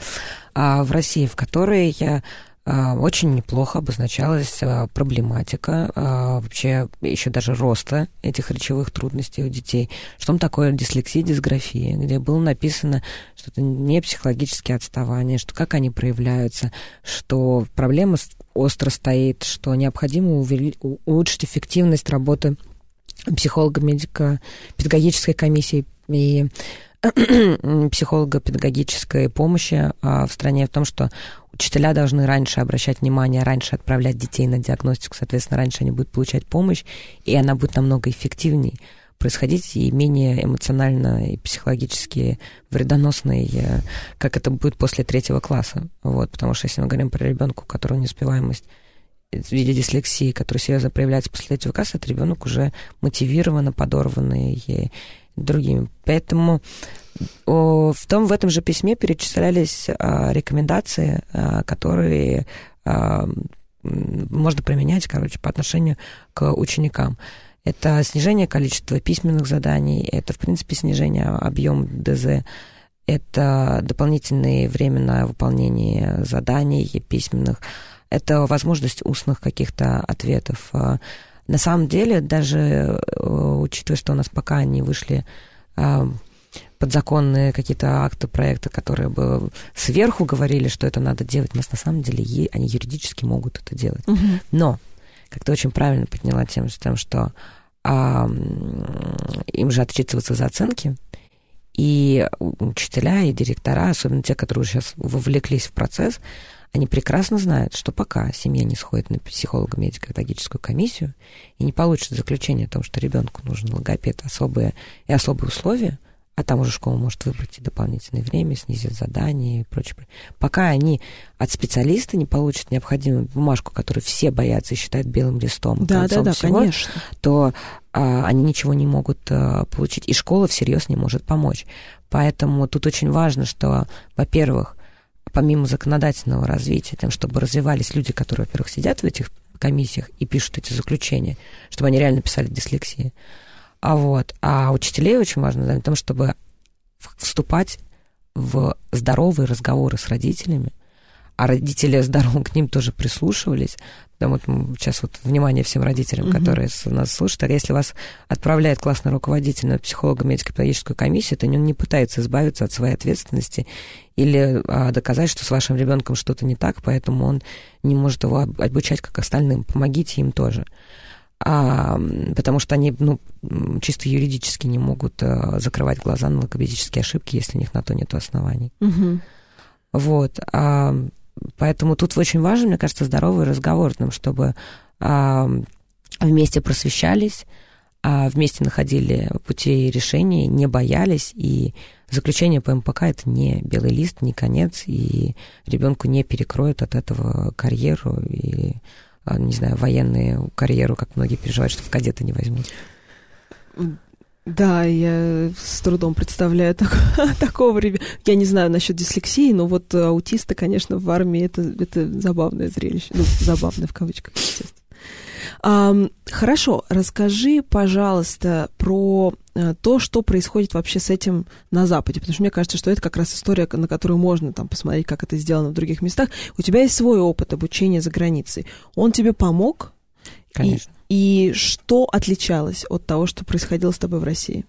S3: а, в России, в которой а, очень неплохо обозначалась а, проблематика а, вообще еще даже роста этих речевых трудностей у детей. Что там такое дислексия, дисграфия, где было написано, что это не психологические отставания, что как они проявляются, что проблема остро стоит, что необходимо улучшить эффективность работы психолога, медика, педагогической комиссии и психолого-педагогической помощи в стране в том, что учителя должны раньше обращать внимание, раньше отправлять детей на диагностику, соответственно, раньше они будут получать помощь, и она будет намного эффективнее происходить и менее эмоционально и психологически вредоносной, э, как это будет после третьего класса. Вот, потому что если мы говорим про ребенка, у которого неуспеваемость в виде дислексии, которая серьезно проявляется после третьего класса, это ребенок уже мотивированно подорванный другими. Поэтому в том в этом же письме перечислялись а, рекомендации, а, которые а, можно применять, короче, по отношению к ученикам. Это снижение количества письменных заданий, это, в принципе, снижение объема ДЗ, это дополнительное время на выполнение заданий письменных, это возможность устных каких-то ответов. На самом деле, даже э, учитывая, что у нас пока не вышли подзаконные какие-то акты, проекты, которые бы сверху говорили, что это надо делать. У нас на самом деле они юридически могут это делать. Угу. Но, как ты очень правильно подняла тему с тем, что а, им же отчитываться за оценки, и учителя, и директора, особенно те, которые сейчас вовлеклись в процесс, они прекрасно знают, что пока семья не сходит на психолого-медико-педагогическую комиссию и не получит заключение о том, что ребенку нужен логопед особые и особые условия, а там уже школа может выбрать и дополнительное время, снизить задания и прочее. Пока они от специалиста не получат необходимую бумажку, которую все боятся и считают белым листом,
S2: да, да, да, всего, конечно.
S3: то а, они ничего не могут а, получить, и школа всерьез не может помочь. Поэтому тут очень важно, что, во-первых, помимо законодательного развития, тем, чтобы развивались люди, которые, во-первых, сидят в этих комиссиях и пишут эти заключения, чтобы они реально писали дислексии, а вот, а учителей очень важно в том, чтобы вступать в здоровые разговоры с родителями, а родители здорово к ним тоже прислушивались. Да, вот сейчас вот внимание всем родителям, mm-hmm. которые нас слушают. А если вас отправляет классный руководитель на психолога медико-педагогическую комиссию, то он не пытается избавиться от своей ответственности или а, доказать, что с вашим ребенком что-то не так, поэтому он не может его обучать как остальным. Помогите им тоже а, потому что они ну, чисто юридически не могут а, закрывать глаза на логопедические ошибки, если у них на то нет оснований.
S2: Угу.
S3: Вот. А, поэтому тут очень важен, мне кажется, здоровый разговор, чтобы а, вместе просвещались, а вместе находили пути решения, не боялись, и заключение по МПК это не белый лист, не конец, и ребенку не перекроют от этого карьеру и не знаю, военную карьеру, как многие переживают, что в кадеты не возьмут.
S2: Да, я с трудом представляю так, такого ребенка. Я не знаю насчет дислексии, но вот аутисты, конечно, в армии это, это забавное зрелище. Ну, забавное в кавычках, естественно. Хорошо, расскажи, пожалуйста, про э, то, что происходит вообще с этим на Западе, потому что мне кажется, что это как раз история, на которую можно там посмотреть, как это сделано в других местах. У тебя есть свой опыт обучения за границей. Он тебе помог?
S3: Конечно.
S2: И, и что отличалось от того, что происходило с тобой в России?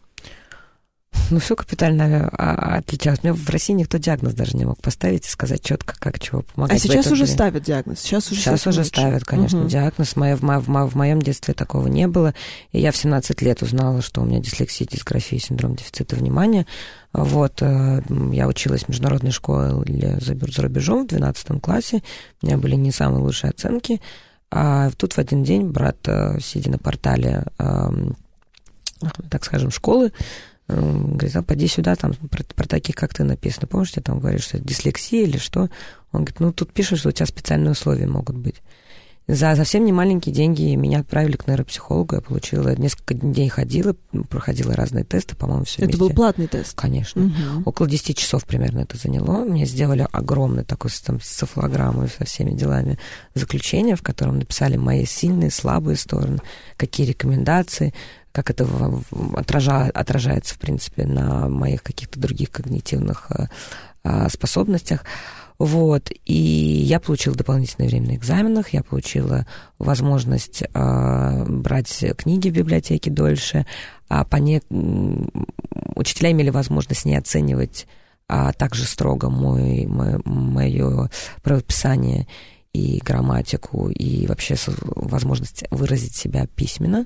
S3: Ну, все капитально а, отличалось. Мне в России никто диагноз даже не мог поставить и сказать четко, как чего помогать.
S2: А сейчас уже ставят диагноз?
S3: Сейчас уже, сейчас уже ставят, конечно, угу. диагноз. В, в, в, в моем детстве такого не было. И я в 17 лет узнала, что у меня дислексия, дисграфия, синдром дефицита внимания. Вот, э, я училась в международной школе за рубежом в 12 классе. У меня были не самые лучшие оценки. А тут в один день брат, э, сидя на портале, эм, так скажем, школы, Говорит, а поди сюда, там про, про таких, как ты написано. Помнишь, я там говоришь, что это дислексия или что? Он говорит, ну тут пишешь, что у тебя специальные условия могут быть. За совсем не маленькие деньги меня отправили к нейропсихологу. Я получила несколько дней ходила, проходила разные тесты, по-моему, все
S2: Это вместе. был платный тест?
S3: Конечно. Угу. Около 10 часов примерно это заняло. Мне сделали огромный такой там, с цифлограммой со всеми делами заключение, в котором написали мои сильные, слабые стороны, какие рекомендации, как это отража, отражается, в принципе, на моих каких-то других когнитивных э, а, способностях. Вот, и я получила дополнительное время на экзаменах, я получила возможность э, брать книги в библиотеке дольше, а по не... учителя имели возможность не оценивать а также строго мой, мой, мое правописание и грамматику, и вообще возможность выразить себя письменно.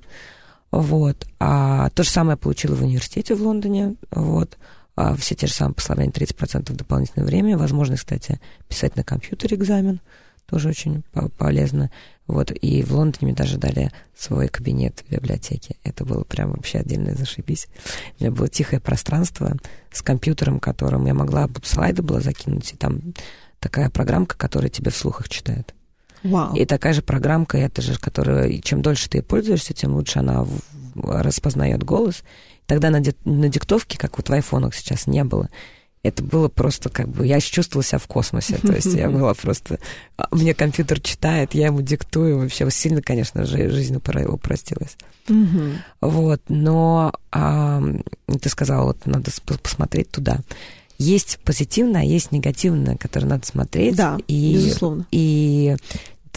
S3: Вот. А то же самое получила в университете в Лондоне. Вот. А все те же самые послабления, 30% дополнительное время. Возможность, кстати, писать на компьютере экзамен. Тоже очень полезно. Вот. И в Лондоне мне даже дали свой кабинет в библиотеке. Это было прям вообще отдельно зашибись. У меня было тихое пространство с компьютером, которым я могла слайды было закинуть, и там такая программка, которая тебе вслух их читает.
S2: Вау.
S3: И такая же программка, это же, которая, чем дольше ты пользуешься, тем лучше она распознает голос. Тогда на, на диктовке, как вот в айфонах сейчас, не было. Это было просто как бы... Я чувствовала себя в космосе. То есть я была просто... А, мне компьютер читает, я ему диктую. Вообще сильно, конечно, жизнь упростилась. Вот. Но а, ты сказала, вот надо посмотреть туда есть позитивное, а есть негативное, которое надо смотреть.
S2: Да, и, безусловно.
S3: И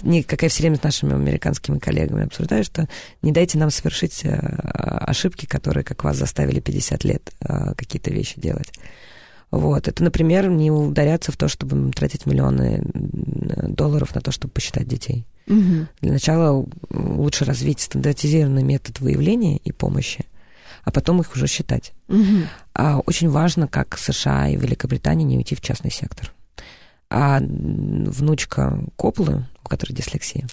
S3: не, как я все время с нашими американскими коллегами обсуждаю, что не дайте нам совершить э, ошибки, которые, как вас, заставили 50 лет э, какие-то вещи делать. Вот. Это, например, не ударяться в то, чтобы тратить миллионы долларов на то, чтобы посчитать детей.
S2: Угу.
S3: Для начала лучше развить стандартизированный метод выявления и помощи, а потом их уже считать.
S2: Угу.
S3: А очень важно, как США и Великобритания не уйти в частный сектор. А внучка Коплы, у которой дислексия,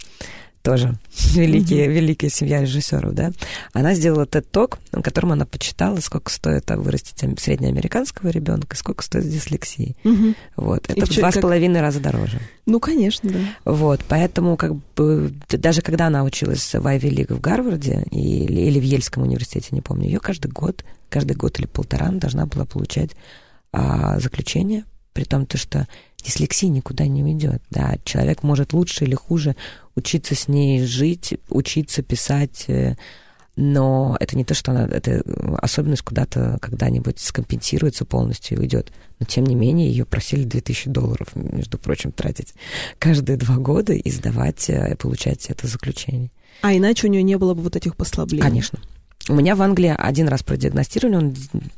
S3: тоже великие, mm-hmm. великая семья режиссеров, да, она сделала TED Talk, на котором она почитала, сколько стоит вырастить среднеамериканского ребенка, сколько стоит дислексии. Mm-hmm. Вот, это в два с половиной раза дороже.
S2: Ну, конечно, да.
S3: Вот, поэтому как бы даже когда она училась в Айви Лиг в Гарварде или, или в Ельском университете, не помню, ее каждый год, каждый год или полтора она должна была получать а, заключение, при том, то, что дислексия никуда не уйдет. Да, человек может лучше или хуже учиться с ней жить, учиться писать, э, но это не то, что она, эта особенность куда-то когда-нибудь скомпенсируется полностью и уйдет. Но, тем не менее, ее просили 2000 долларов, между прочим, тратить каждые два года и сдавать, э, получать это заключение.
S2: А иначе у нее не было бы вот этих послаблений?
S3: Конечно. У меня в Англии один раз продиагностировали, он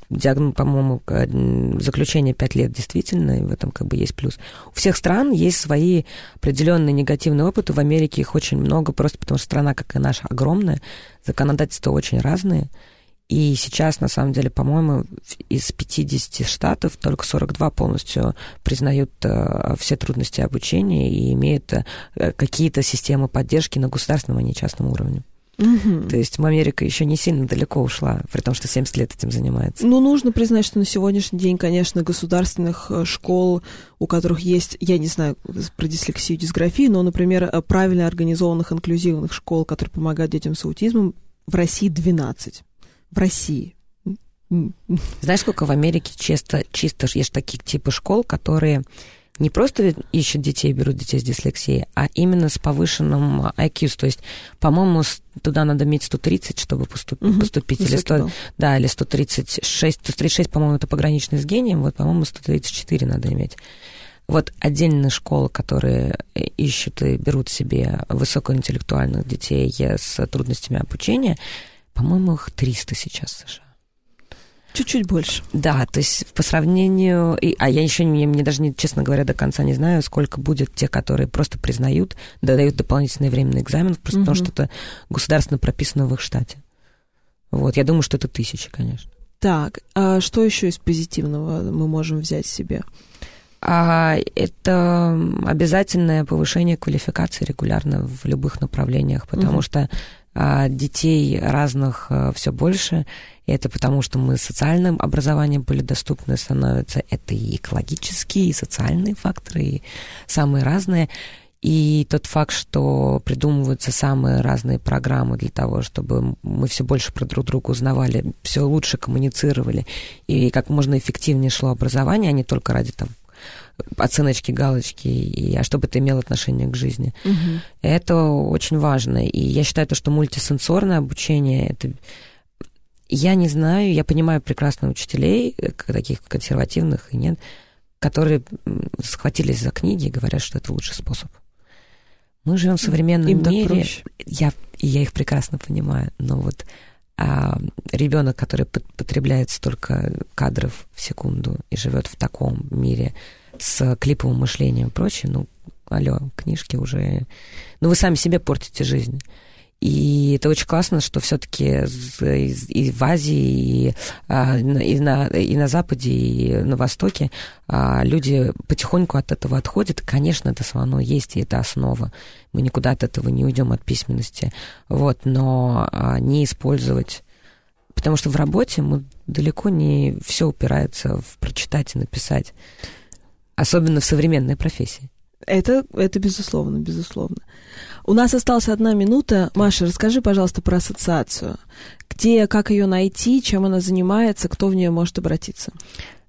S3: диагноз, по-моему, заключение 5 лет действительно, и в этом как бы есть плюс. У всех стран есть свои определенные негативные опыты, в Америке их очень много, просто потому что страна, как и наша, огромная, законодательства очень разные, и сейчас, на самом деле, по-моему, из 50 штатов только 42 полностью признают э, все трудности обучения и имеют э, какие-то системы поддержки на государственном, а не частном уровне. Угу. То есть Америка еще не сильно далеко ушла, при том, что 70 лет этим занимается.
S2: Ну, нужно признать, что на сегодняшний день, конечно, государственных э, школ, у которых есть, я не знаю про дислексию, дисграфию, но, например, э, правильно организованных инклюзивных школ, которые помогают детям с аутизмом, в России 12. В России.
S3: Знаешь, сколько в Америке чисто, чисто есть такие типы школ, которые не просто ищут детей, берут детей с дислексией, а именно с повышенным IQ. То есть, по-моему, туда надо иметь 130, чтобы поступить, угу, поступить или 100, да, или 136. 136, по-моему, это пограничный с гением, вот, по-моему, 134 надо иметь. Вот отдельные школы, которые ищут и берут себе высокоинтеллектуальных детей с трудностями обучения, по-моему, их 300 сейчас в США.
S2: Чуть-чуть больше.
S3: Да, то есть по сравнению... И, а я еще, не, мне даже, не, честно говоря, до конца не знаю, сколько будет те, которые просто признают, дают дополнительный временный экзамен, просто угу. потому что это государственно прописано в их штате. Вот, я думаю, что это тысячи, конечно.
S2: Так, а что еще из позитивного мы можем взять себе?
S3: А это обязательное повышение квалификации регулярно в любых направлениях, потому угу. что а, детей разных а, все больше, и это потому, что мы социальным образованием были доступны становятся. Это и экологические, и социальные факторы, и самые разные. И тот факт, что придумываются самые разные программы для того, чтобы мы все больше про друг друга узнавали, все лучше коммуницировали, и как можно эффективнее шло образование, а не только ради там оценочки, галочки, и, а чтобы это имело отношение к жизни. Угу. Это очень важно. И я считаю, то, что мультисенсорное обучение, это я не знаю, я понимаю прекрасно учителей, э, таких консервативных и нет, которые схватились за книги и говорят, что это лучший способ. Мы живем в современном Им мире. Я, и я их прекрасно понимаю. Но вот а, ребенок, который потребляет столько кадров в секунду и живет в таком мире с клиповым мышлением и прочее, ну, алло, книжки уже... Ну, вы сами себе портите жизнь. И это очень классно, что все-таки и в Азии, и, а, и, на, и на Западе, и на Востоке а, люди потихоньку от этого отходят. Конечно, это все равно есть, и это основа. Мы никуда от этого не уйдем, от письменности. Вот, но а, не использовать Потому что в работе мы далеко не все упирается в прочитать и написать. Особенно в современной профессии.
S2: Это, это безусловно, безусловно. У нас осталась одна минута. Маша, расскажи, пожалуйста, про ассоциацию. Где, как ее найти, чем она занимается, кто в нее может обратиться?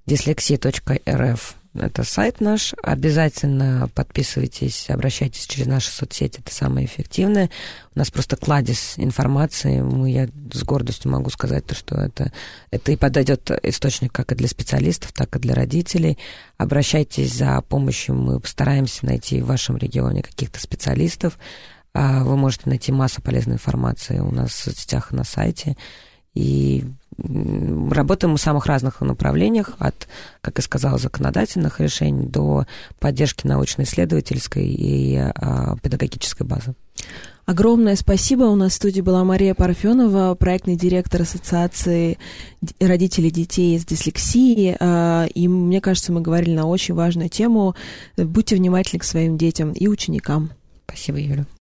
S3: Dyslexia.rf это сайт наш. Обязательно подписывайтесь, обращайтесь через наши соцсети, это самое эффективное. У нас просто кладезь информации. Мы, я с гордостью могу сказать, то, что это, это и подойдет источник как и для специалистов, так и для родителей. Обращайтесь за помощью. Мы постараемся найти в вашем регионе каких-то специалистов. А вы можете найти массу полезной информации у нас в соцсетях и на сайте. И Работаем в самых разных направлениях, от, как я сказала, законодательных решений до поддержки научно-исследовательской и а, педагогической базы.
S2: Огромное спасибо. У нас в студии была Мария Парфенова, проектный директор Ассоциации родителей детей с дислексией. А, и мне кажется, мы говорили на очень важную тему. Будьте внимательны к своим детям и ученикам.
S3: Спасибо, Юля.